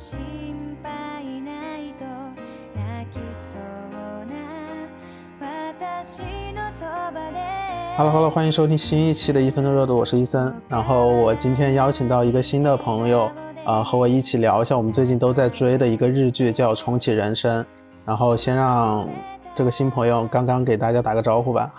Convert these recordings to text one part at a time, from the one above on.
心配ないと泣きそうな私のそばで Hello Hello，欢迎收听新一期的一分钟热度，我是伊森。然后我今天邀请到一个新的朋友，呃，和我一起聊一下我们最近都在追的一个日剧，叫《重启人生》。然后先让这个新朋友刚刚给大家打个招呼吧。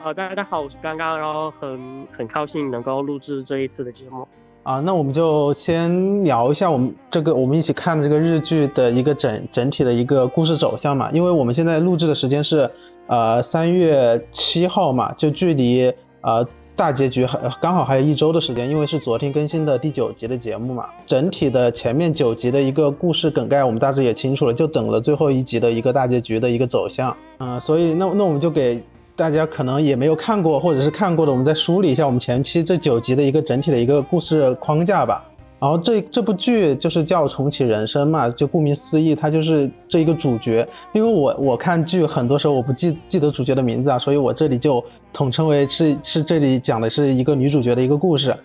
好，大家好，我是刚刚，然后很很高兴能够录制这一次的节目。 啊，那我们就先聊一下我们这个我们一起看的这个日剧的一个整整体的一个故事走向嘛，因为我们现在录制的时间是呃三月七号嘛，就距离呃大结局还刚好还有一周的时间，因为是昨天更新的第九集的节目嘛，整体的前面九集的一个故事梗概我们大致也清楚了，就等了最后一集的一个大结局的一个走向，嗯、所以那那我们就给。大家可能也没有看过，或者是看过的，我们再梳理一下我们前期这九集的一个整体的一个故事框架吧。然后这这部剧就是叫《重启人生》嘛，就顾名思义，它就是这一个主角。因为我我看剧很多时候我不记记得主角的名字啊，所以我这里就统称为是是这里讲的是一个女主角的一个故事。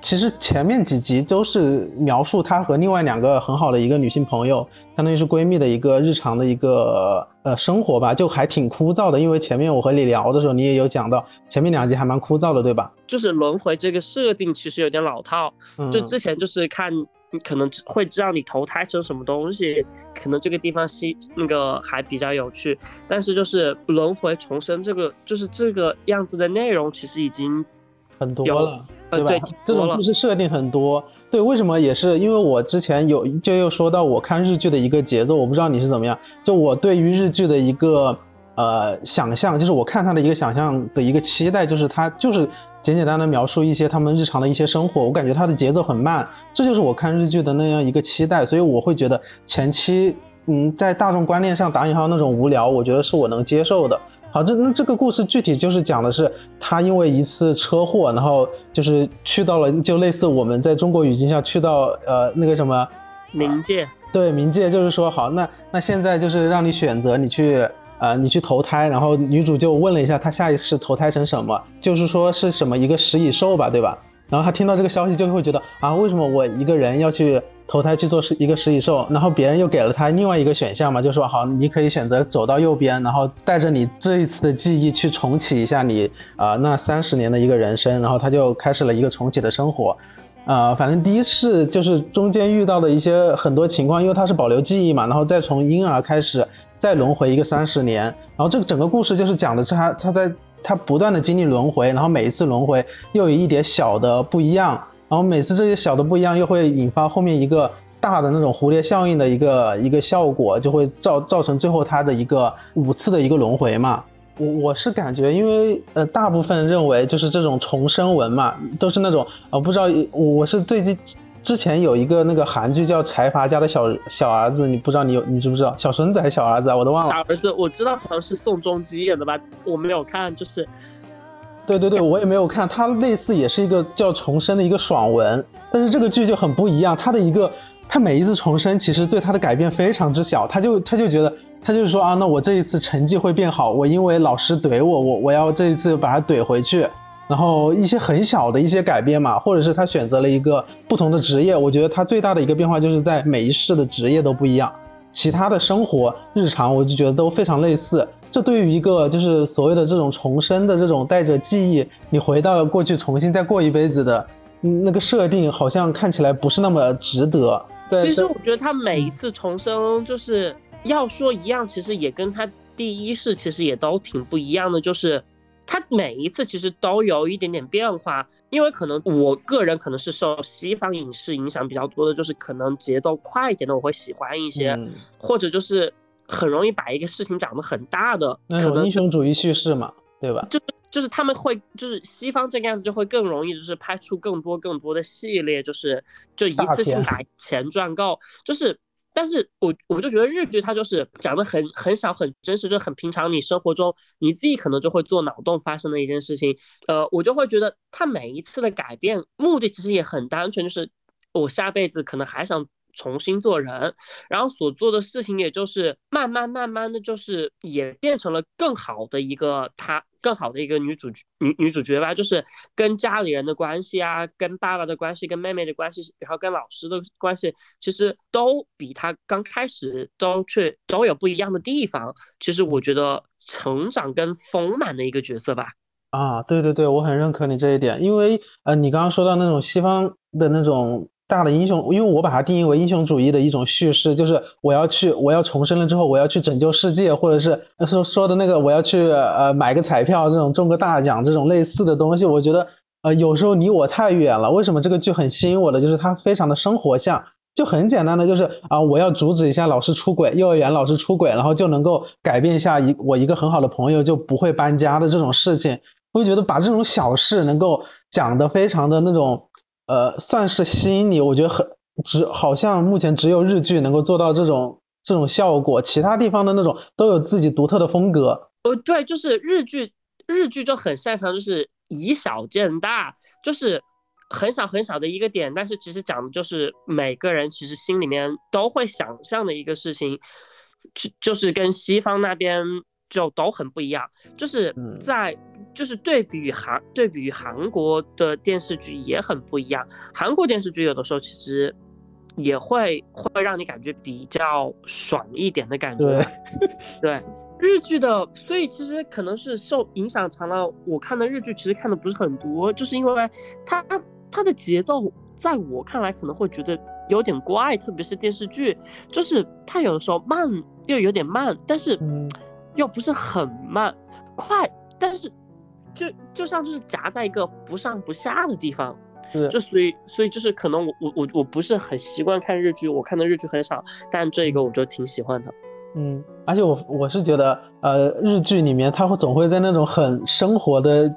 其实前面几集都是描述她和另外两个很好的一个女性朋友，相当于是闺蜜的一个日常的一个呃生活吧，就还挺枯燥的。因为前面我和你聊的时候，你也有讲到前面两集还蛮枯燥的，对吧？就是轮回这个设定其实有点老套，嗯，就之前就是看你可能会知道你投胎成什么东西，可能这个地方吸那个还比较有趣，但是就是轮回重生这个就是这个样子的内容，其实已经有很多了，对吧？这种故事设定很多。对，为什么也是因为我之前有就又说到我看日剧的一个节奏，我不知道你是怎么样。就我对于日剧的一个呃想象，就是我看它的一个想象的一个期待，就是它就是简简单单描述一些他们日常的一些生活，我感觉它的节奏很慢，这就是我看日剧的那样一个期待，所以我会觉得前期嗯在大众观念上打引号那种无聊，我觉得是我能接受的。好，这那这个故事具体就是讲的是他因为一次车祸，然后就是去到了，就类似我们在中国语境下去到呃那个什么冥界。对冥界，就是说好，那那现在就是让你选择，你去呃你去投胎，然后女主就问了一下她下一次投胎成什么，就是说是什么一个食蚁兽吧，对吧？然后她听到这个消息就会觉得啊，为什么我一个人要去投胎去做是一个食蚁兽？然后别人又给了他另外一个选项嘛，就说好，你可以选择走到右边，然后带着你这一次的记忆去重启一下你啊、那三十年的一个人生，然后他就开始了一个重启的生活。呃，反正第一次就是中间遇到的一些很多情况，因为他是保留记忆嘛，然后再从婴儿开始再轮回一个三十年，然后这个整个故事就是讲的是他他在他不断的经历轮回，然后每一次轮回又有一点小的不一样，然后每次这些小的不一样又会引发后面一个大的那种蝴蝶效应的一个一个效果，就会造造成最后它的一个五次的一个轮回嘛。我我是感觉，因为呃，大部分认为就是这种重生文嘛，都是那种呃，不知道我我是最近之前有一个那个韩剧叫《财阀家的小小儿子》，你不知道你有你知不知道？小孙子还是小儿子啊？我都忘了。大儿子我知道好像是宋仲基演的吧，我没有看，就是对对对，我也没有看，它类似也是一个叫重生的一个爽文，但是这个剧就很不一样，它的一个，它每一次重生其实对他的改变非常之小，他就他就觉得他就是说啊，那我这一次成绩会变好，我因为老师怼我，我我要这一次把他怼回去，然后一些很小的一些改变嘛，或者是他选择了一个不同的职业，我觉得他最大的一个变化就是在每一世的职业都不一样，其他的生活日常我就觉得都非常类似。这对于一个就是所谓的这种重生的这种带着记忆，你回到过去重新再过一辈子的嗯那个设定，好像看起来不是那么值得。其实我觉得他每一次重生，就是要说一样，其实也跟他第一世其实也都挺不一样的，就是他每一次其实都有一点点变化。因为可能我个人可能是受西方影视影响比较多的，就是可能节奏快一点的我会喜欢一些，嗯或者就是很容易把一个事情讲得很大的，可能英雄主义叙事嘛，对吧？就是就是他们会就是西方这个样子就会更容易就是拍出更多更多的系列，就是就一次性把钱赚够，就是。但是我我就觉得日剧它就是讲的很很小很真实，就很平常，你生活中你自己可能就会做脑洞发生的一件事情，呃，我就会觉得它每一次的改变目的其实也很单纯，就是我下辈子可能还想重新做人，然后所做的事情也就是慢慢慢慢的就是也变成了更好的一个她，更好的一个女主女女主角吧，就是跟家里人的关系啊，跟爸爸的关系，跟妹妹的关系，然后跟老师的关系，其实都比她刚开始都却都有不一样的地方。其实我觉得成长跟丰满的一个角色吧。啊，对对对，我很认可你这一点，因为呃，你刚刚说到那种西方的那种大的英雄，因为我把它定义为英雄主义的一种叙事，就是我要去，我要重生了之后，我要去拯救世界，或者是说说的那个我要去呃买个彩票，这种中个大奖这种类似的东西，我觉得呃有时候离我太远了。为什么这个剧很吸引我的？就是它非常的生活像，就很简单的就是啊，我要阻止一下老师出轨，幼儿园老师出轨，然后就能够改变一下一我一个很好的朋友就不会搬家的这种事情。我就觉得把这种小事能够讲得非常的那种，呃，算是吸引你。我觉得很只好像目前只有日剧能够做到这种这种效果，其他地方的那种都有自己独特的风格。哦，对，就是日剧，日剧就很擅长就是以小见大，就是很小很小的一个点，但是其实讲的就是每个人其实心里面都会想象的一个事情，就就是跟西方那边。就都很不一样，就是在就是对比于韩对比于韩国的电视剧也很不一样。韩国电视剧有的时候其实也会会让你感觉比较爽一点的感觉。对，对日剧的，所以其实可能是受影响长了。我看的日剧其实看的不是很多，就是因为它它的节奏在我看来可能会觉得有点怪，特别是电视剧，就是它有的时候慢又有点慢，但是。又不是很慢，快，但是就就像就是夹在一个不上不下的地方，就所以所以就是可能我我我我不是很习惯看日剧，我看的日剧很少，但这个我就挺喜欢的。嗯，而且我我是觉得，呃，日剧里面他会总会在那种很生活的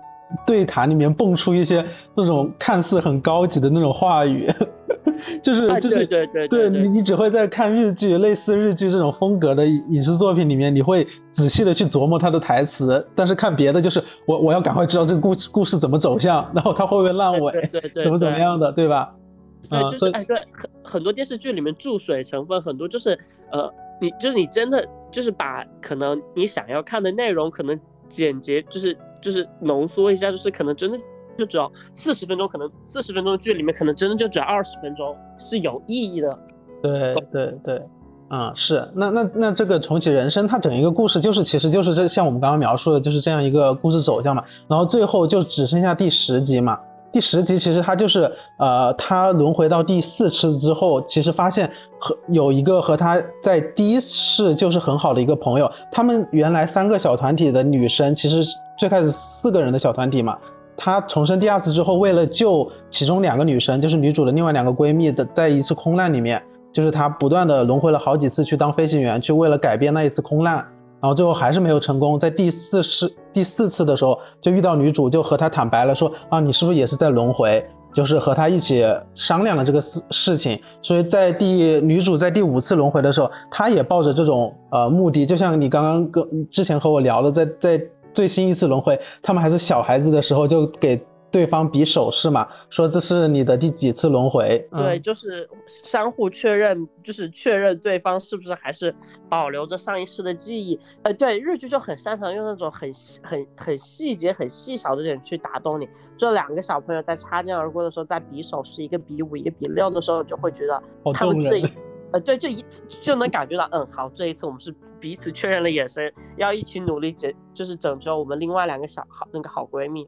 对谈里面蹦出一些那种看似很高级的那种话语。就是就是对对对，你你只会在看日剧，类似日剧这种风格的影视作品里面，你会仔细的去琢磨他的台词。但是看别的，就是我我要赶快知道这个故事故事怎么走向，然后他会不会烂尾，对对，怎么怎么样的，对吧？对，就是哎对，很很多电视剧里面注水成分很多，就是呃，你就是你真的就是把可能你想要看的内容可能简洁，就是就是浓缩一下，就是可能真的。就只要四十分钟，可能四十分钟的剧里面，可能真的就只要二十分钟是有意义的。对对对，啊是，那那那这个重启人生，它整一个故事就是，其实就是这像我们刚刚描述的，就是这样一个故事走向嘛。然后最后就只剩下第十集嘛。第十集其实它就是，呃，他轮回到第四次之后，其实发现和有一个和他在第一世就是很好的一个朋友，他们原来三个小团体的女生，其实最开始四个人的小团体嘛。他重生第二次之后，为了救其中两个女生，就是女主的另外两个闺蜜的，在一次空难里面，就是他不断的轮回了好几次去当飞行员，去为了改变那一次空难，然后最后还是没有成功。在第四次第四次的时候，就遇到女主，就和她坦白了，说啊，你是不是也是在轮回？就是和她一起商量了这个事事情。所以在第女主在第五次轮回的时候，她也抱着这种呃目的，就像你刚刚跟之前和我聊的，在在。最新一次轮回，他们还是小孩子的时候，就给对方比手势嘛，说这是你的第几次轮回。对，就是相互确认，就是确认对方是不是还是保留着上一世的记忆。呃，对，日剧就很擅长用那种很很很细节、很细小的点去打动你。这两个小朋友在擦肩而过的时候，在比手势，一个比五，一个比六的时候，就会觉得他们这。呃，对，就一次就能感觉到，嗯，好，这一次我们是彼此确认了眼神，要一起努力解，就是拯救我们另外两个小好那个好闺蜜。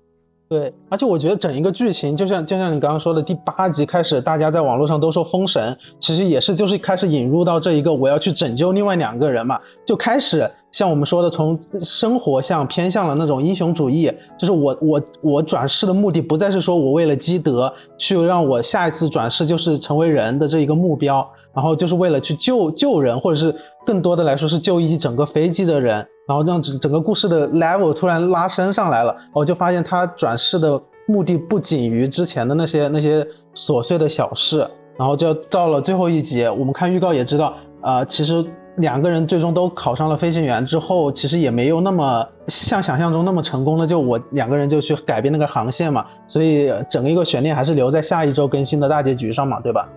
对，而且我觉得整一个剧情，就像就像你刚刚说的，第八集开始，大家在网络上都说封神，其实也是就是开始引入到这一个我要去拯救另外两个人嘛，就开始像我们说的，从生活向偏向了那种英雄主义，就是我我我转世的目的不再是说我为了积德去让我下一次转世就是成为人的这一个目标。然后就是为了去救救人，或者是更多的来说是救一整个飞机的人，然后让整整个故事的 level 突然拉升上来了。我就发现他转世的目的不仅于之前的那些那些琐碎的小事，然后就到了最后一集，我们看预告也知道，呃，其实两个人最终都考上了飞行员之后，其实也没有那么像想象中那么成功的，就我两个人就去改变那个航线嘛，所以整个一个悬念还是留在下一周更新的大结局上嘛，对吧？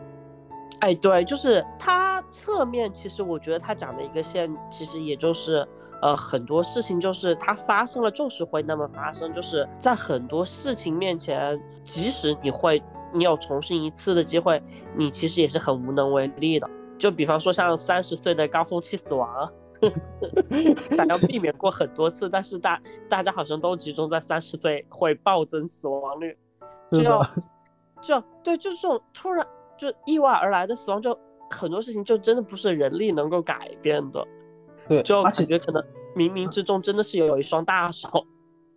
哎，对，就是他侧面，其实我觉得他讲的一个线，其实也就是，呃，很多事情就是它发生了，就是会那么发生，就是在很多事情面前，即使你会，你有重新一次的机会，你其实也是很无能为力的。就比方说像三十岁的高峰期死亡，大家避免过很多次，但是大大家好像都集中在三十岁会暴增死亡率，是就的，就对，就是这种突然就意外而来的死亡，就很多事情就真的不是人力能够改变的，对，就而且感觉可能冥冥之中真的是有一双大手。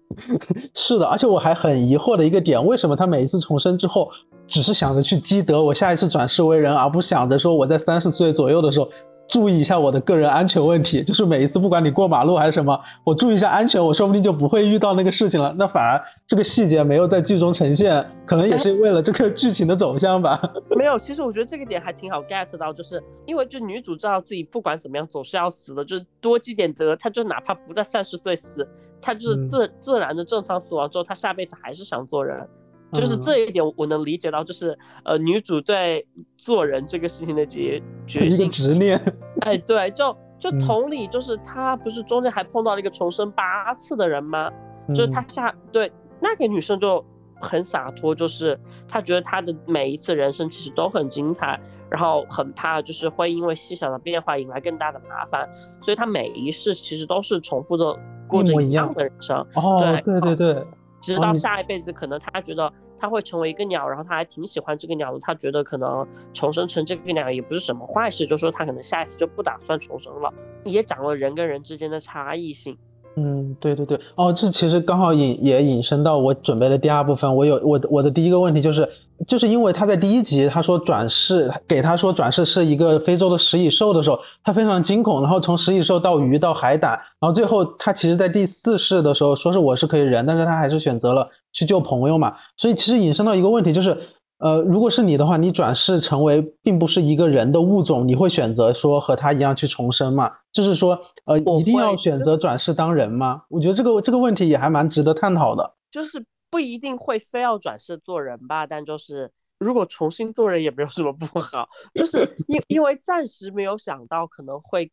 是的，而且我还很疑惑的一个点，为什么他每一次重生之后，只是想着去积德，我下一次转世为人，而不想着说我在三十岁左右的时候注意一下我的个人安全问题，就是每一次不管你过马路还是什么，我注意一下安全，我说不定就不会遇到那个事情了。那反而这个细节没有在剧中呈现，可能也是为了这个剧情的走向吧。没有，其实我觉得这个点还挺好 get 到，就是因为就女主知道自己不管怎么样总是要死的，就是多积点德，她就哪怕不在三十岁死，她就是嗯自、自然的正常死亡之后，她下辈子还是想做人。就是嗯。这一点我能理解到，就是呃女主对做人这个事情的决决心，执念，哎对，就就嗯。同理，就是她不是中间还碰到了一个重生八次的人吗？就是嗯。她下对那个女生就很洒脱，就是她觉得她的每一次人生其实都很精彩，然后很怕就是会因为细小的变化引来更大的麻烦，所以她每一世其实都是重复的过着一样的人生，哦，对对对对，直到下一辈子可能他觉得。他会成为一个鸟，然后他还挺喜欢这个鸟的。他觉得可能重生成这个鸟也不是什么坏事，就说他可能下一次就不打算重生了，也讲了人跟人之间的差异性。嗯，对对对，哦，这其实刚好引也引申到我准备的第二部分。我有我我的第一个问题就是，就是因为他在第一集他说转世给他说转世是一个非洲的食蚁兽的时候，他非常惊恐，然后从食蚁兽到鱼到海胆，然后最后他其实在第四世的时候说是我是可以人，但是他还是选择了去救朋友嘛，所以其实引申到一个问题就是。呃，如果是你的话，你转世成为并不是一个人的物种，你会选择说和他一样去重生吗？就是说，呃，一定要选择转世当人吗？我觉得这个这个问题也还蛮值得探讨的。就是不一定会非要转世做人吧，但就是如果重新做人也没有什么不好，就是因因为暂时没有想到可能会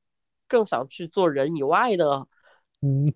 更想去做人以外的，嗯，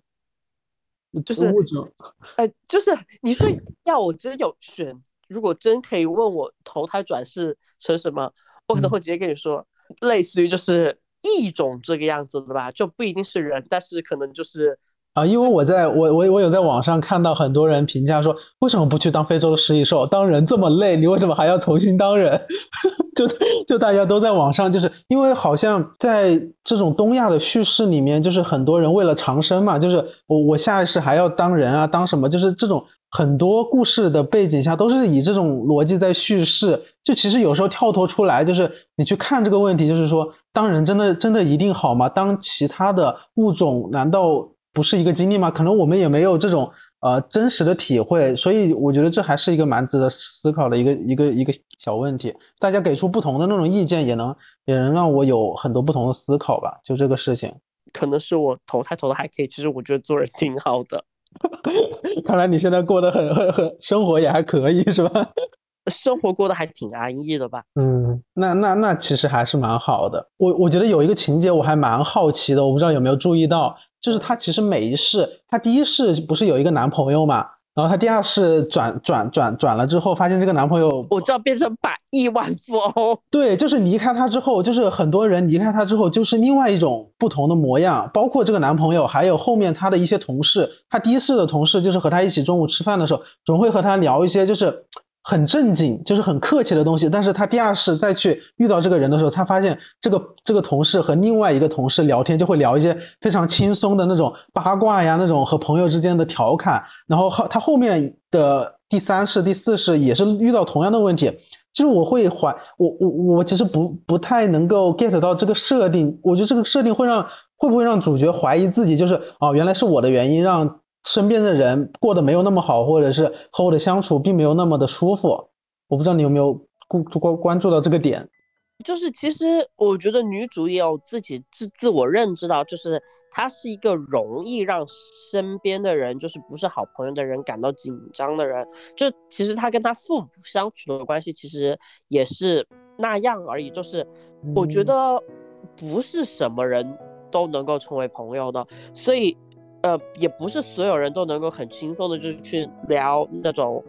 就是物种，哎，就是你说要我真有选，如果真可以问我投胎转世成什么，我可能嗯。会直接跟你说，类似于就是异种这个样子的吧，就不一定是人，但是可能就是啊，因为我在我我我有在网上看到很多人评价说，为什么不去当非洲的食蚁兽？当人这么累，你为什么还要重新当人？就就大家都在网上，就是因为好像在这种东亚的叙事里面，就是很多人为了长生嘛，就是我我下一世还要当人啊，当什么？就是这种很多故事的背景下都是以这种逻辑在叙事。就其实有时候跳脱出来，就是你去看这个问题，就是说当人真的真的一定好吗？当其他的物种难道？不是一个经历吗？可能我们也没有这种呃真实的体会，所以我觉得这还是一个蛮值得思考的一个一个一个小问题。大家给出不同的那种意见，也能也能让我有很多不同的思考吧。就这个事情，可能是我投胎投的还可以，其实我觉得做人挺好的。看来你现在过得很 很很生活也还可以，是吧？生活过得还挺安逸的吧？嗯，那那那其实还是蛮好的。我我觉得有一个情节我还蛮好奇的，我不知道有没有注意到，就是她其实每一世，她第一世不是有一个男朋友嘛，然后她第二世转转转转了之后，发现这个男朋友我知道变成百亿万富翁，对，就是离开他之后，就是很多人离开他之后，就是另外一种不同的模样。包括这个男朋友，还有后面她的一些同事。她第一世的同事就是和她一起中午吃饭的时候，总会和她聊一些就是很正经，就是很客气的东西。但是他第二次再去遇到这个人的时候，他发现这个这个同事和另外一个同事聊天，就会聊一些非常轻松的那种八卦呀，那种和朋友之间的调侃。然后后他后面的第三世、第四世也是遇到同样的问题。就是我会怀我我我其实不不太能够 get 到这个设定，我觉得这个设定会让会不会让主角怀疑自己，就是哦原来是我的原因让身边的人过得没有那么好，或者是和我的相处并没有那么的舒服。我不知道你有没有关关关注到这个点？就是其实我觉得女主也有自己自自我认知到，就是她是一个容易让身边的人，就是不是好朋友的人感到紧张的人。就其实她跟她父母相处的关系，其实也是那样而已。就是我觉得不是什么人都能够成为朋友的，所以呃，也不是所有人都能够很轻松的，就是去聊那种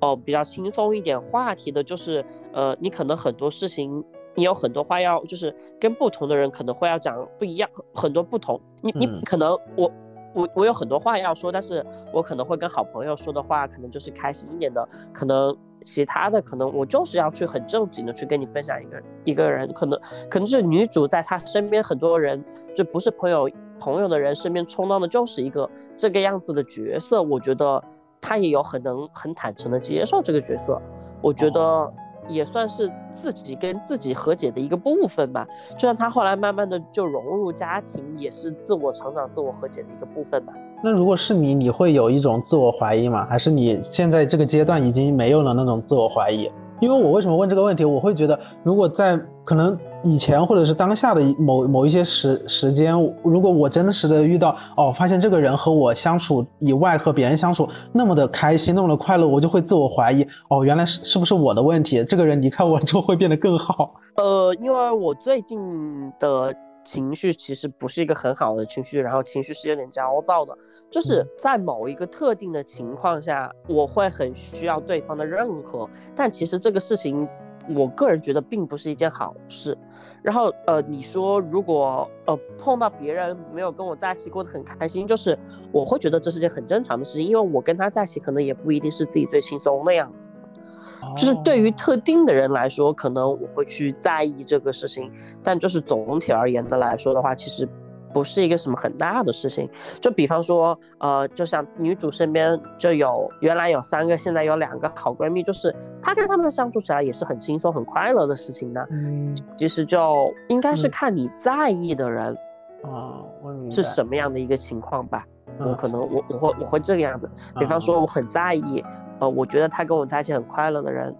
哦比较轻松一点话题的。就是呃，你可能很多事情，你有很多话要，就是跟不同的人可能会要讲不一样，很多不同。你你可能我。我我有很多话要说，但是我可能会跟好朋友说的话，可能就是开心一点的，可能其他的可能我就是要去很正经的去跟你分享一个一个人，可能可能是女主在她身边很多人就不是朋友朋友的人身边充当的就是一个这个样子的角色，我觉得他也有很能很坦诚的接受这个角色，我觉得。也算是自己跟自己和解的一个部分吧，就像他后来慢慢的就融入家庭，也是自我成长、自我和解的一个部分吧。那如果是你，你会有一种自我怀疑吗？还是你现在这个阶段已经没有了那种自我怀疑？因为我为什么问这个问题？我会觉得，如果在可能以前或者是当下的某某一些时时间，如果我真的是的遇到哦，发现这个人和我相处以外和别人相处那么的开心，那么的快乐，我就会自我怀疑哦，原来是是不是我的问题？这个人离开我之后会变得更好？呃，因为我最近的。情绪其实不是一个很好的情绪，然后情绪是有点焦躁的，就是在某一个特定的情况下，我会很需要对方的认可，但其实这个事情，我个人觉得并不是一件好事。然后呃，你说如果呃碰到别人没有跟我在一起过得很开心，就是我会觉得这是件很正常的事情，因为我跟他在一起可能也不一定是自己最轻松的样子。就是对于特定的人来说，可能我会去在意这个事情，但就是总体而言的来说的话，其实不是一个什么很大的事情。就比方说，呃，就像女主身边就有原来有三个，现在有两个好闺蜜，就是她跟她们相处起来也是很轻松、很快乐的事情呢。嗯，其实就应该是看你在意的人啊，是什么样的一个情况吧。我可能我我会我会这个样子，比方说我很在意。呃，我觉得他跟我在一起很快乐的人，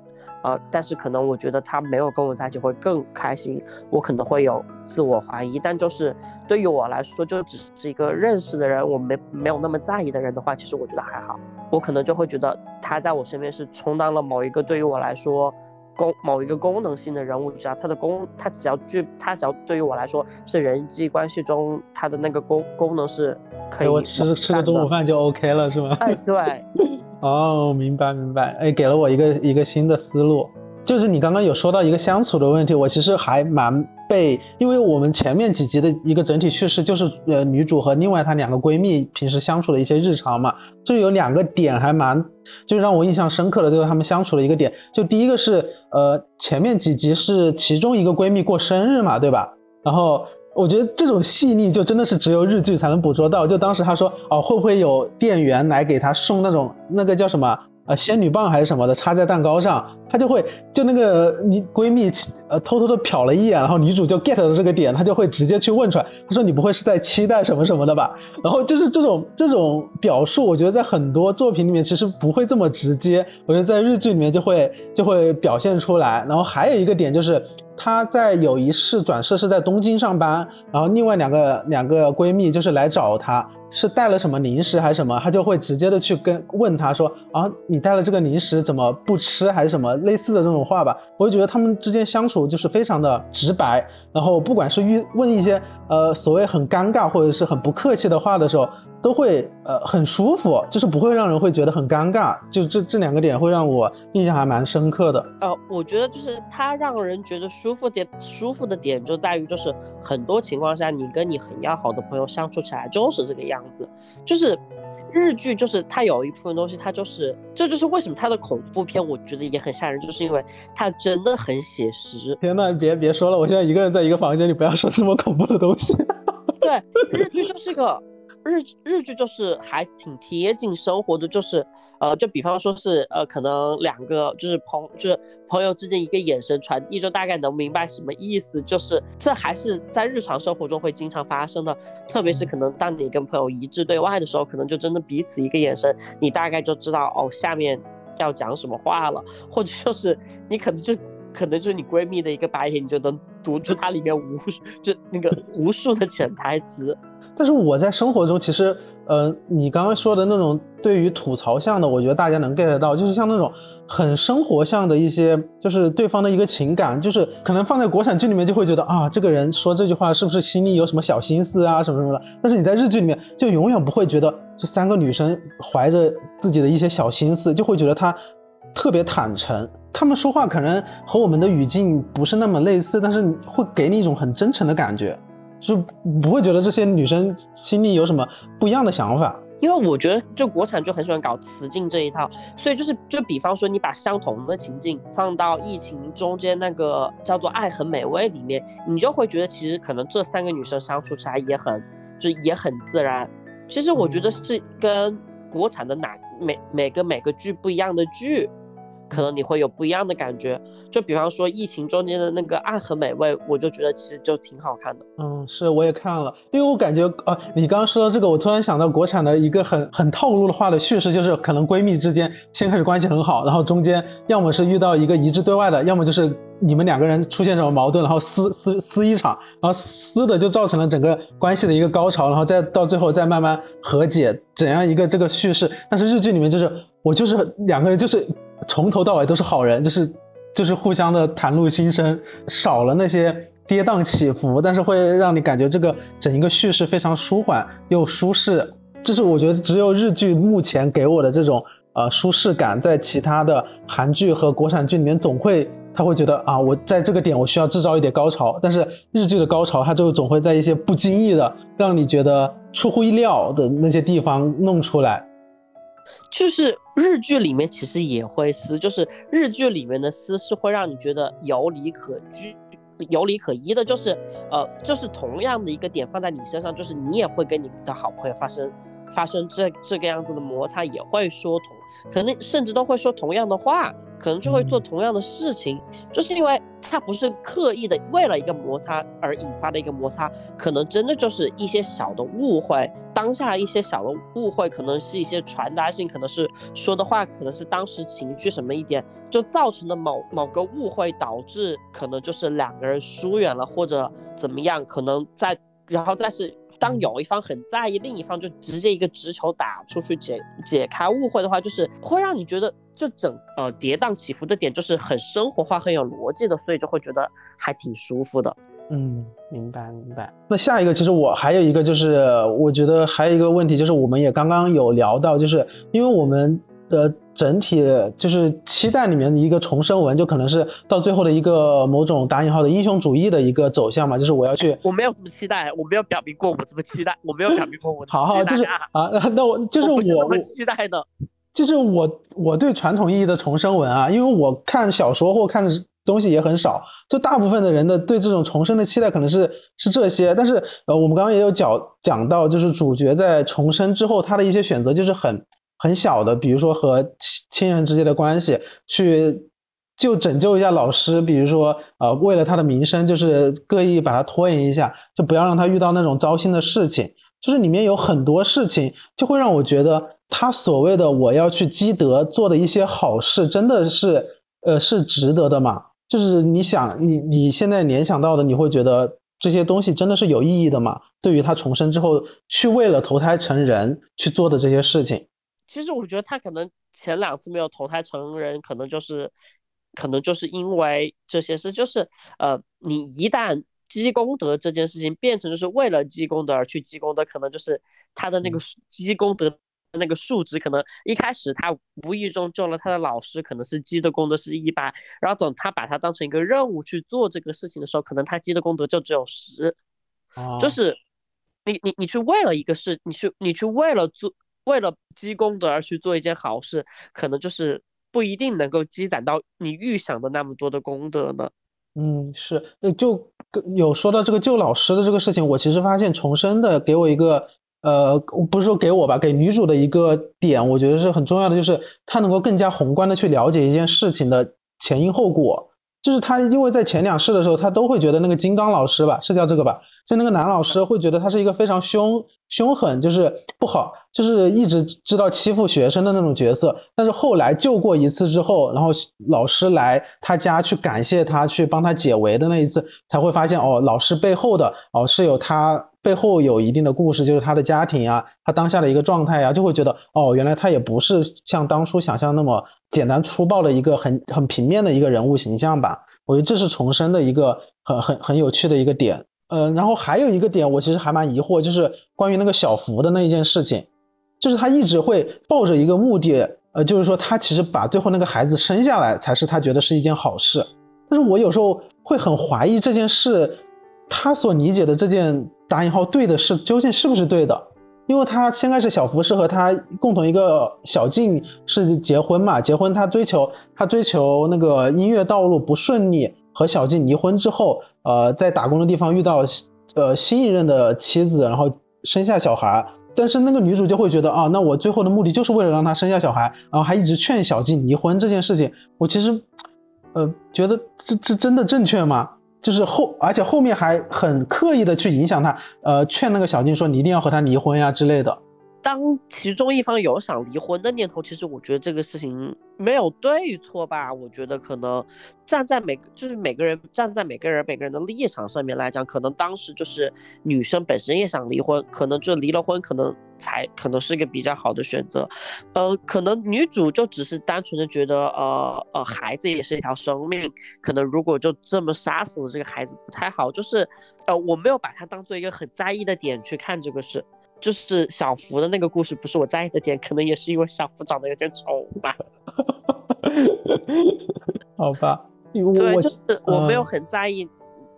呃，但是可能我觉得他没有跟我在一起会更开心，我可能会有自我怀疑。但就是对于我来说，就只是一个认识的人，我没没有那么在意的人的话，其实我觉得还好。我可能就会觉得他在我身边是充当了某一个对于我来说功某一个功能性的人物，只要他的功，他只要具他只要对于我来说是人际关系中他的那个功功能是可以，我吃吃个中午饭就 OK 了，是吗？哎，对。哦，明白明白，哎，给了我一个一个新的思路，就是你刚刚有说到一个相处的问题，我其实还蛮被，因为我们前面几集的一个整体叙事就是呃女主和另外她两个闺蜜平时相处的一些日常嘛，就有两个点还蛮，就让我印象深刻的，就是她们相处的一个点，就第一个是呃前面几集是其中一个闺蜜过生日嘛，对吧？然后。我觉得这种细腻就真的是只有日剧才能捕捉到。就当时他说，哦，会不会有店员来给他送那种那个叫什么？呃，仙女棒还是什么的，插在蛋糕上，她就会就那个你闺蜜，呃，偷偷的瞟了一眼，然后女主就 get 了这个点，她就会直接去问出来，她说你不会是在期待什么什么的吧？然后就是这种这种表述，我觉得在很多作品里面其实不会这么直接，我觉得在日剧里面就会就会表现出来。然后还有一个点就是。她在有一世转世是在东京上班，然后另外两个两个闺蜜就是来找她，是带了什么零食还是什么，他就会直接的去跟问他说啊，你带了这个零食怎么不吃还是什么类似的这种话吧，我就觉得他们之间相处就是非常的直白，然后不管是遇问一些呃所谓很尴尬或者是很不客气的话的时候。都会呃很舒服，就是不会让人会觉得很尴尬，就这这两个点会让我印象还蛮深刻的。呃，我觉得就是他让人觉得舒服点，舒服的点就在于就是很多情况下你跟你很要好的朋友相处起来就是这个样样子，就是日剧就是它有一部分东西它就是这就是为什么它的恐怖片我觉得也很吓人，就是因为它真的很写实。天呐，别别说了，我现在一个人在一个房间里，不要说这么恐怖的东西。对，日剧就是一个。日日剧就是还挺贴近生活的，就是呃，就比方说是呃，可能两个就是朋就是朋友之间一个眼神传递，就大概能明白什么意思。就是这还是在日常生活中会经常发生的，特别是可能当你跟朋友一致对外的时候，可能就真的彼此一个眼神，你大概就知道哦下面要讲什么话了，或者说是你可能就可能就是你闺蜜的一个白眼，你就能读出它里面无就那个无数的潜台词。但是我在生活中其实，呃，你刚刚说的那种对于吐槽向的，我觉得大家能 get 到，就是像那种很生活向的一些，就是对方的一个情感，就是可能放在国产剧里面就会觉得啊，这个人说这句话是不是心里有什么小心思啊什么什么的，但是你在日剧里面就永远不会觉得这三个女生怀着自己的一些小心思，就会觉得她特别坦诚。他们说话可能和我们的语境不是那么类似，但是会给你一种很真诚的感觉。就不会觉得这些女生心里有什么不一样的想法，因为我觉得就国产就很喜欢搞雌竞这一套，所以就是就比方说你把相同的情境放到疫情中间那个叫做《爱很美味》里面，你就会觉得其实可能这三个女生相处起来也很就也很自然。其实我觉得是跟国产的哪每每个每个剧不一样的剧。可能你会有不一样的感觉，就比方说疫情中间的那个《爱很美味》，我就觉得其实就挺好看的。嗯，是，我也看了，因为我感觉啊，你刚刚说到这个，我突然想到国产的一个很很套路的话的叙事，就是可能闺蜜之间先开始关系很好，然后中间要么是遇到一个一致对外的，要么就是你们两个人出现什么矛盾，然后撕撕撕一场，然后撕的就造成了整个关系的一个高潮，然后再到最后再慢慢和解，怎样一个这个叙事？但是日剧里面就是我就是两个人就是。从头到尾都是好人，就是就是互相的袒露心声，少了那些跌宕起伏，但是会让你感觉这个整一个叙事非常舒缓又舒适。这是我觉得只有日剧目前给我的这种呃舒适感，在其他的韩剧和国产剧里面总会他会觉得啊，我在这个点我需要制造一点高潮，但是日剧的高潮它就总会在一些不经意的让你觉得出乎意料的那些地方弄出来。就是日剧里面其实也会撕，就是日剧里面的撕是会让你觉得有理可据、有理可依的，就是呃，就是同样的一个点放在你身上，就是你也会跟你的好朋友发生发生这这个样子的摩擦，也会说同，可能甚至都会说同样的话。可能就会做同样的事情，就是因为他不是刻意的为了一个摩擦而引发的一个摩擦，可能真的就是一些小的误会，当下一些小的误会，可能是一些传达性，可能是说的话，可能是当时情绪什么一点，就造成的某某个误会，导致可能就是两个人疏远了或者怎么样，可能在然后再是当有一方很在意，另一方就直接一个直球打出去解解开误会的话，就是会让你觉得。这整呃跌宕起伏的点就是很生活化、很有逻辑的，所以就会觉得还挺舒服的。嗯，明白明白。那下一个其实我还有一个就是，我觉得还有一个问题就是，我们也刚刚有聊到，就是因为我们的整体就是期待里面的一个重生文，就可能是到最后的一个某种打引号的英雄主义的一个走向嘛，就是我要去。我没有这么期待，我没有表明过我这么期待，我没有表明过我。好好，就是啊，那我就是我这么期待的。就是我我对传统意义的重生文啊，因为我看小说或看的东西也很少，就大部分的人的对这种重生的期待可能是是这些，但是呃，我们刚刚也有讲讲到，就是主角在重生之后，他的一些选择就是很很小的，比如说和亲人之间的关系，去就拯救一下老师，比如说呃，为了他的名声，就是刻意把他拖延一下，就不要让他遇到那种糟心的事情，就是里面有很多事情就会让我觉得。他所谓的我要去积德做的一些好事，真的是，呃，是值得的吗？就是你想，你你现在联想到的，你会觉得这些东西真的是有意义的吗？对于他重生之后去为了投胎成人去做的这些事情，其实我觉得他可能前两次没有投胎成人，可能就是，可能就是因为这些事，就是呃，你一旦积功德这件事情变成就是为了积功德而去积功德，可能就是他的那个积功德。那个数值可能一开始他无意中救了他的老师，可能是积的功德是一百，然后等他把它当成一个任务去做这个事情的时候，可能他积的功德就只有十。就是你你你去为了一个事，你去你去为了做为了积功德而去做一件好事，可能就是不一定能够积攒到你预想的那么多的功德呢。嗯，是，就有说到这个救老师的这个事情，我其实发现重生的给我一个。呃，不是说给我吧，给女主的一个点，我觉得是很重要的，就是她能够更加宏观的去了解一件事情的前因后果。就是他因为在前两世的时候，他都会觉得那个金刚老师吧，是叫这个吧，就那个男老师会觉得他是一个非常凶凶狠，就是不好，就是一直知道欺负学生的那种角色。但是后来救过一次之后，然后老师来他家去感谢他，去帮他解围的那一次，才会发现哦，老师背后的哦是有他。背后有一定的故事，就是他的家庭呀，他当下的一个状态呀，就会觉得哦，原来他也不是像当初想象那么简单粗暴的一个很很平面的一个人物形象吧。我觉得这是重生的一个很很很有趣的一个点。嗯，然后还有一个点，我其实还蛮疑惑，就是关于那个小福的那一件事情，就是他一直会抱着一个目的，呃，就是说他其实把最后那个孩子生下来才是他觉得是一件好事。但是我有时候会很怀疑这件事，他所理解的这件打引号对的是究竟是不是对的？因为他先开始小福是和他共同一个小静是结婚嘛，结婚他追求他追求那个音乐道路不顺利，和小静离婚之后，呃，在打工的地方遇到呃新一任的妻子，然后生下小孩，但是那个女主就会觉得啊，那我最后的目的就是为了让他生下小孩，然后还一直劝小静离婚这件事情，我其实。呃，觉得这这真的正确吗？就是后，而且后面还很刻意的去影响他，呃，劝那个小静说你一定要和他离婚呀之类的。当其中一方有想离婚的念头，其实我觉得这个事情没有对与错吧。我觉得可能站在每就是每个人站在每个人每个人的立场上面来讲，可能当时就是女生本身也想离婚，可能就离了婚，可能才可能是一个比较好的选择。呃，可能女主就只是单纯的觉得，呃呃，孩子也是一条生命，可能如果就这么杀死了这个孩子不太好。就是，呃，我没有把它当做一个很在意的点去看这个事。就是小福的那个故事，不是我在意的点，可能也是因为小福长得有点丑吧。好吧，对，就是我没有很在意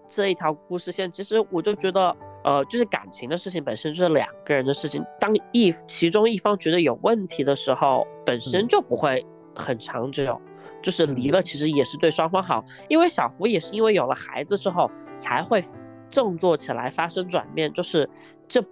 这一条故事线。其实我就觉得，呃，就是感情的事情本身就是两个人的事情。当一其中一方觉得有问题的时候，本身就不会很长久。就是离了，其实也是对双方好，因为小福也是因为有了孩子之后才会振作起来，发生转变。就是这。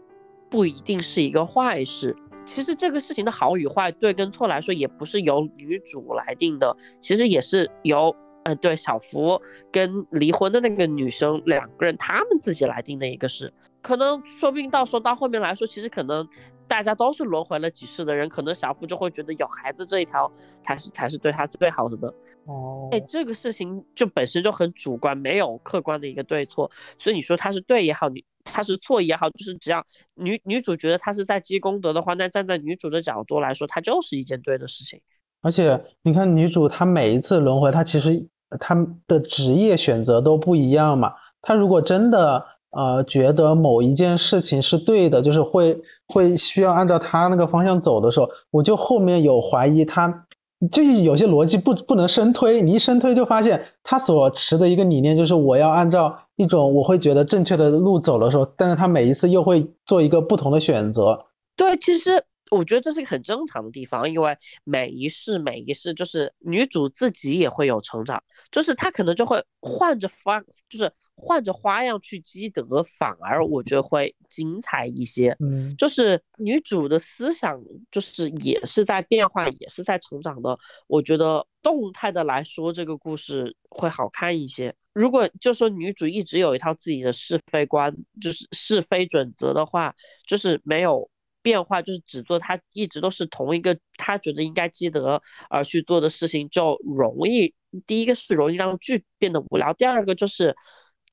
不一定是一个坏事。其实这个事情的好与坏、对跟错来说，也不是由女主来定的，其实也是由，呃，对小福跟离婚的那个女生两个人他们自己来定的一个事。可能说不定到时候到后面来说，其实可能大家都是轮回了几世的人，可能小福就会觉得有孩子这一条才是才是对他最好的呢。哦，哎，这个事情就本身就很主观，没有客观的一个对错，所以你说他是对也好，你。他是错也好，就是只要女女主觉得他是在积功德的话，那站在女主的角度来说，他就是一件对的事情。而且你看，女主她每一次轮回，她其实她的职业选择都不一样嘛。她如果真的呃觉得某一件事情是对的，就是会会需要按照她那个方向走的时候，我就后面有怀疑她。就有些逻辑不不能深推，你一深推就发现他所持的一个理念就是我要按照一种我会觉得正确的路走的时候，但是他每一次又会做一个不同的选择。对，其实我觉得这是一个很正常的地方，因为每一世每一世就是女主自己也会有成长，就是她可能就会换着方，就是。换着花样去积德，反而我觉得会精彩一些。嗯，就是女主的思想，就是也是在变化，也是在成长的。我觉得动态的来说，这个故事会好看一些。如果就说女主一直有一套自己的是非观，就是是非准则的话，就是没有变化，就是只做她一直都是同一个她觉得应该积德而去做的事情，就容易第一个是容易让剧变得无聊，第二个就是。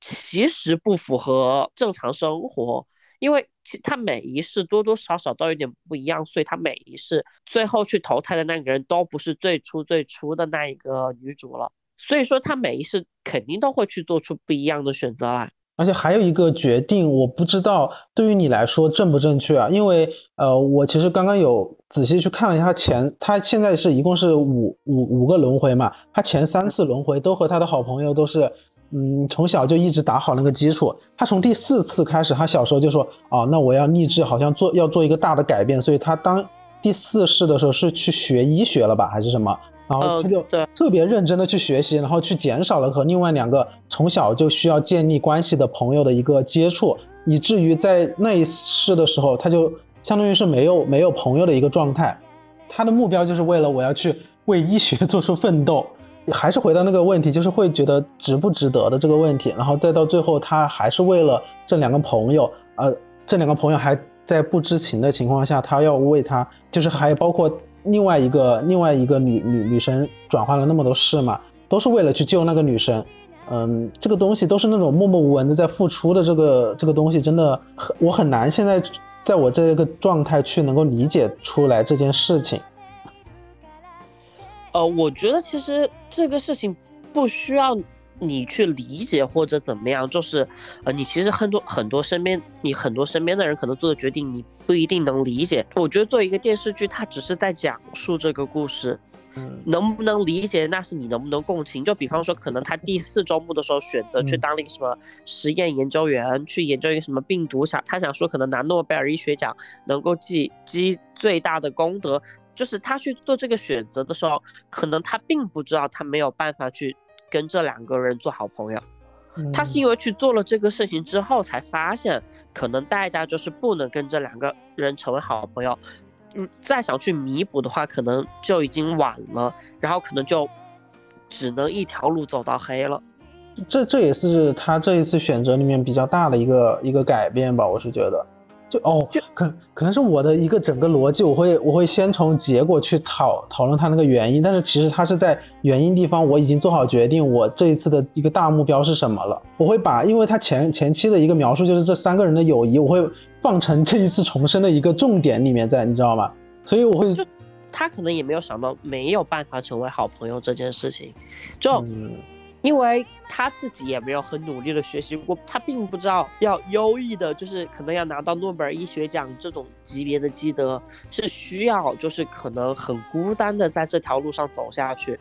其实不符合正常生活，因为其他每一世多多少少都有点不一样，所以他每一世最后去投胎的那个人都不是最初最初的那一个女主了，所以说他每一世肯定都会去做出不一样的选择来。而且还有一个决定，我不知道对于你来说正不正确啊？因为呃，我其实刚刚有仔细去看了一下前，他现在是一共是五五五个轮回嘛，他前三次轮回都和他的好朋友都是。嗯，从小就一直打好那个基础。他从第四次开始，他小时候就说：“哦，那我要立志，好像做要做一个大的改变。”所以他当第四世的时候是去学医学了吧，还是什么？然后他就特别认真的去学习，然后去减少了和另外两个从小就需要建立关系的朋友的一个接触，以至于在那一世的时候，他就相当于是没有没有朋友的一个状态。他的目标就是为了我要去为医学做出奋斗。还是回到那个问题，就是会觉得值不值得的这个问题，然后再到最后，他还是为了这两个朋友，呃，这两个朋友还在不知情的情况下，他要为他，就是还包括另外一个另外一个女女女生转换了那么多事嘛，都是为了去救那个女生，嗯，这个东西都是那种默默无闻的在付出的，这个这个东西真的很，我很难现在在我这个状态去能够理解出来这件事情。呃，我觉得其实这个事情不需要你去理解或者怎么样，就是呃，你其实很多很多身边你很多身边的人可能做的决定你不一定能理解。我觉得作为一个电视剧，它只是在讲述这个故事。能不能理解？那是你能不能共情？就比方说，可能他第四周目的时候选择去当了一个什么实验研究员，去研究一个什么病毒，想他想说可能拿诺贝尔医学奖能够积积最大的功德。就是他去做这个选择的时候，可能他并不知道他没有办法去跟这两个人做好朋友。他是因为去做了这个事情之后，才发现可能代价就是不能跟这两个人成为好朋友。嗯再想去弥补的话，可能就已经晚了，然后可能就只能一条路走到黑了。这这也是他这一次选择里面比较大的一个一个改变吧，我是觉得。就哦，就可可能是我的一个整个逻辑，我会我会先从结果去讨讨论他那个原因，但是其实他是在原因地方我已经做好决定，我这一次的一个大目标是什么了。我会把，因为他前前期的一个描述就是这三个人的友谊，我会。放成这一次重生的一个重点里面在，你知道吗？所以我会，就他可能也没有想到没有办法成为好朋友这件事情，就因为他自己也没有很努力的学习过，他并不知道要优异的，就是可能要拿到诺贝尔医学奖这种级别的积德是需要，就是可能很孤单的在这条路上走下去。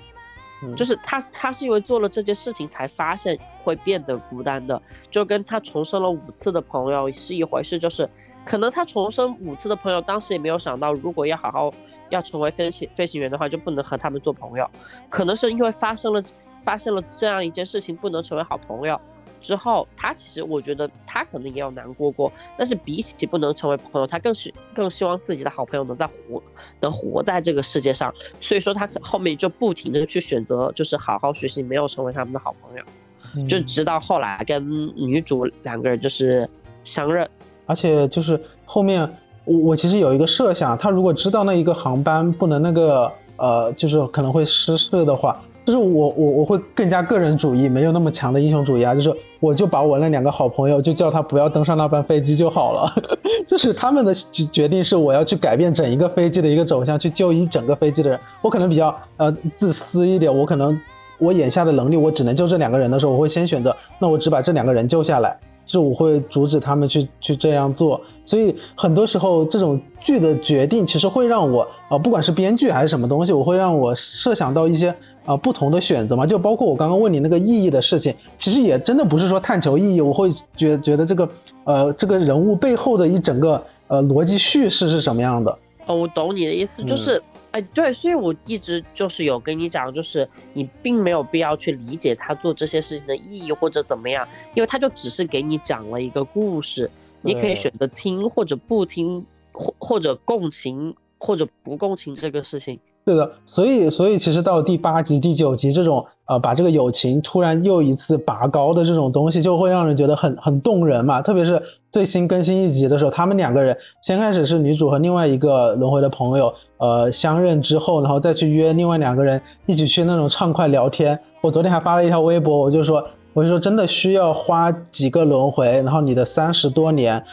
就是他，他是因为做了这件事情才发现会变得孤单的，就跟他重生了五次的朋友是一回事。就是可能他重生五次的朋友，当时也没有想到，如果要好好要成为飞行飞行员的话，就不能和他们做朋友。可能是因为发生了发生了这样一件事情，不能成为好朋友。之后，他其实我觉得他可能也有难过过，但是比起不能成为朋友，他更是更希望自己的好朋友能在活，能活在这个世界上。所以说他后面就不停的去选择，就是好好学习，没有成为他们的好朋友，就直到后来跟女主两个人就是相认。而且就是后面我我其实有一个设想，他如果知道那一个航班不能那个呃，就是可能会失事的话。就是我我我会更加个人主义，没有那么强的英雄主义啊。就是我就把我那两个好朋友，就叫他不要登上那班飞机就好了。就是他们的决决定是我要去改变整一个飞机的一个走向，去救一整个飞机的人。我可能比较呃自私一点，我可能我眼下的能力我只能救这两个人的时候，我会先选择那我只把这两个人救下来。就是我会阻止他们去去这样做。所以很多时候这种剧的决定其实会让我啊，不管是编剧还是什么东西，我会让我设想到一些。啊，不同的选择嘛，就包括我刚刚问你那个意义的事情，其实也真的不是说探求意义，我会觉觉得这个，呃，这个人物背后的一整个呃逻辑叙事是什么样的？哦，我懂你的意思，就是，哎，对，所以我一直就是有跟你讲，就是你并没有必要去理解他做这些事情的意义或者怎么样，因为他就只是给你讲了一个故事，你可以选择听或者不听，或或者共情或者不共情这个事情。对的，所以所以其实到第八集、第九集这种，呃，把这个友情突然又一次拔高的这种东西，就会让人觉得很很动人嘛。特别是最新更新一集的时候，他们两个人先开始是女主和另外一个轮回的朋友，呃，相认之后，然后再去约另外两个人一起去那种畅快聊天。我昨天还发了一条微博，我就说，我就说真的需要花几个轮回，然后你的三十多年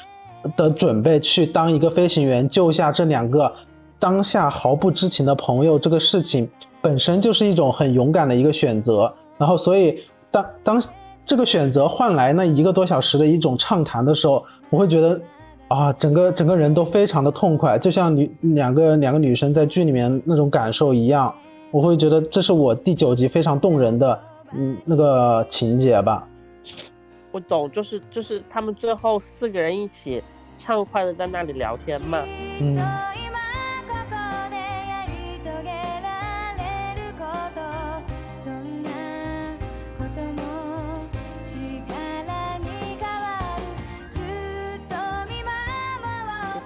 的准备去当一个飞行员，救下这两个。当下毫不知情的朋友，这个事情本身就是一种很勇敢的一个选择。然后，所以当当这个选择换来那一个多小时的一种畅谈的时候，我会觉得啊，整个整个人都非常的痛快，就像女两个两个女生在剧里面那种感受一样。我会觉得这是我第九集非常动人的嗯那个情节吧。我懂，就是就是他们最后四个人一起畅快的在那里聊天嘛。嗯。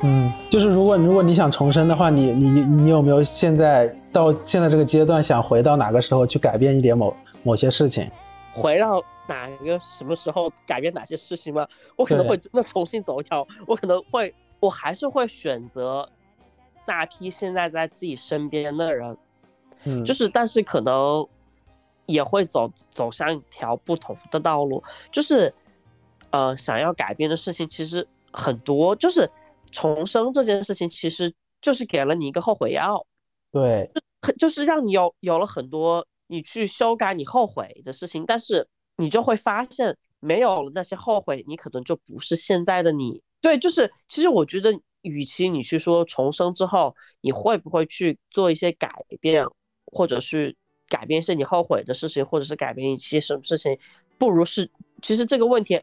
嗯，就是如果如果你想重生的话，你你你有没有现在到现在这个阶段想回到哪个时候去改变一点某某些事情？回到哪个什么时候改变哪些事情吗？我可能会真的重新走一条，我可能会，我还是会选择那批现在在自己身边的人，嗯，就是但是可能也会走走向一条不同的道路，就是呃想要改变的事情其实很多，就是重生这件事情其实就是给了你一个后悔药，对，就是让你有有了很多你去修改你后悔的事情，但是你就会发现没有了那些后悔，你可能就不是现在的你。对，就是其实我觉得，与其你去说重生之后你会不会去做一些改变，或者是改变一些你后悔的事情，或者是改变一些什么事情，不如是其实这个问题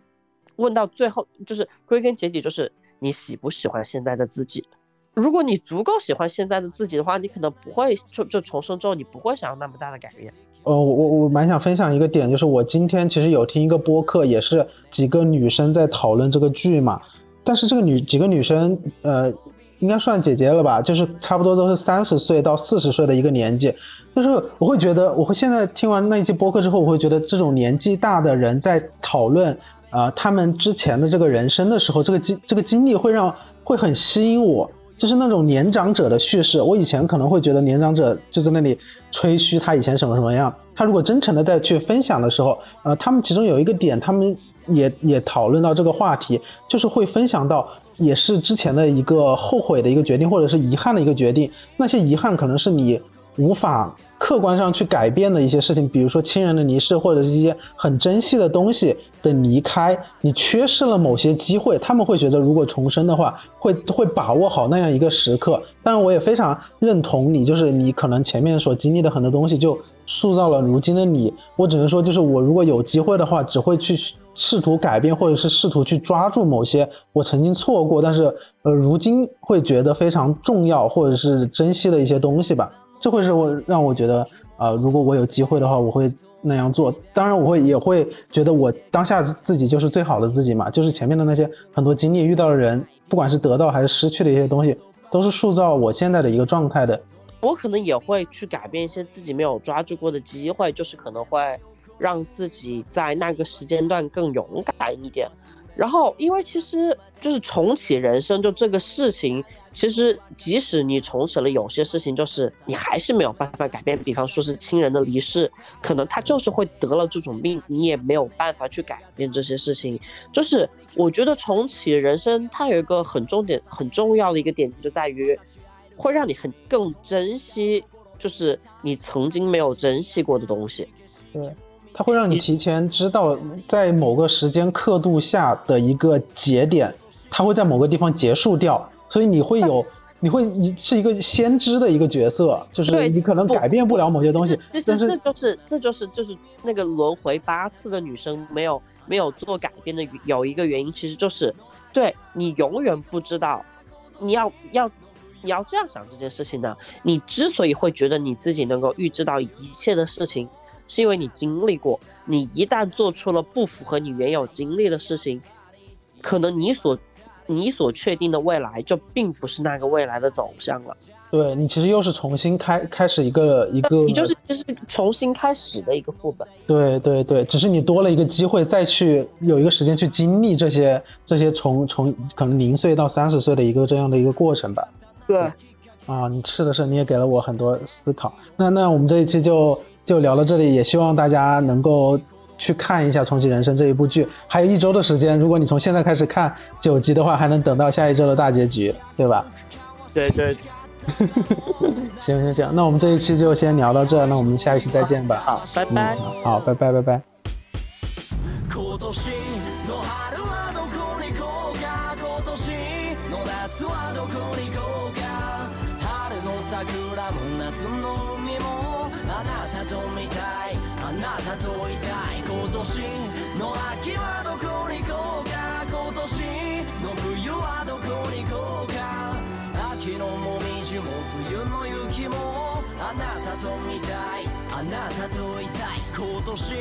问到最后，就是归根结底就是你喜不喜欢现在的自己。如果你足够喜欢现在的自己的话，你可能不会就就重生之后，你不会想要那么大的改变。呃，我我我蛮想分享一个点，就是我今天其实有听一个播客，也是几个女生在讨论这个剧嘛。但是这个女几个女生，呃，应该算姐姐了吧，就是差不多都是三十岁到四十岁的一个年纪。就是我会觉得，我会现在听完那一期播客之后，我会觉得这种年纪大的人在讨论啊，他们之前的这个人生的时候，这个经这个经历会让会很吸引我。就是那种年长者的叙事，我以前可能会觉得年长者就在那里吹嘘他以前什么什么样。他如果真诚的再去分享的时候，呃，他们其中有一个点，他们也也讨论到这个话题，就是会分享到也是之前的一个后悔的一个决定，或者是遗憾的一个决定。那些遗憾可能是你无法。客观上去改变的一些事情，比如说亲人的离世，或者是一些很珍惜的东西的离开，你缺失了某些机会，他们会觉得如果重生的话，会会把握好那样一个时刻。但是，我也非常认同你，就是你可能前面所经历的很多东西，就塑造了如今的你。我只能说，就是我如果有机会的话，只会去试图改变，或者是试图去抓住某些我曾经错过，但是呃如今会觉得非常重要或者是珍惜的一些东西吧。这会是我让我觉得，呃，如果我有机会的话，我会那样做。当然，我会也会觉得我当下自己就是最好的自己嘛。就是前面的那些很多经历遇到的人，不管是得到还是失去的一些东西，都是塑造我现在的一个状态的。我可能也会去改变一些自己没有抓住过的机会，就是可能会让自己在那个时间段更勇敢一点。然后，因为其实就是重启人生，就这个事情，其实即使你重启了，有些事情就是你还是没有办法改变。比方说是亲人的离世，可能他就是会得了这种病，你也没有办法去改变这些事情。就是我觉得重启人生，它有一个很重点、很重要的一个点，就在于会让你很更珍惜，就是你曾经没有珍惜过的东西。对。它会让你提前知道，在某个时间刻度下的一个节点，它会在某个地方结束掉，所以你会有，你会你是一个先知的一个角色，就是你可能改变不了某些东西，但是这就是这就是就是那个轮回八次的女生没有没有做改变的有一个原因，其实就是对你永远不知道，你要要你要这样想这件事情呢，你之所以会觉得你自己能够预知到一切的事情。是因为你经历过，你一旦做出了不符合你原有经历的事情，可能你所你所确定的未来就并不是那个未来的走向了。对你其实又是重新开开始一个一个，你就是就是重新开始的一个副本。对对对，只是你多了一个机会再去有一个时间去经历这些这些从从可能零岁到三十岁的一个这样的一个过程吧。对，啊，你是的是，你也给了我很多思考。那那我们这一期就。就聊到这里，也希望大家能够去看一下《重启人生》这一部剧。还有一周的时间，如果你从现在开始看九集的话，还能等到下一周的大结局，对吧？对对。行行行，那我们这一期就先聊到这，那我们下一期再见吧。好，拜拜。好，拜拜拜拜。と見たいあなたといたい。今年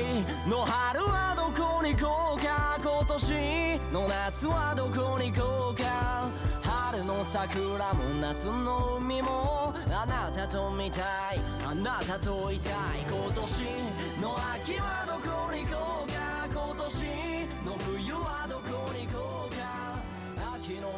の春はどこに行こうか？今年の夏はどこに行こうか？春の桜も夏の海も。あなたと見たい。あなたといたい。今年の秋はどこに行こうか？今年の冬はどこに行こうか？秋の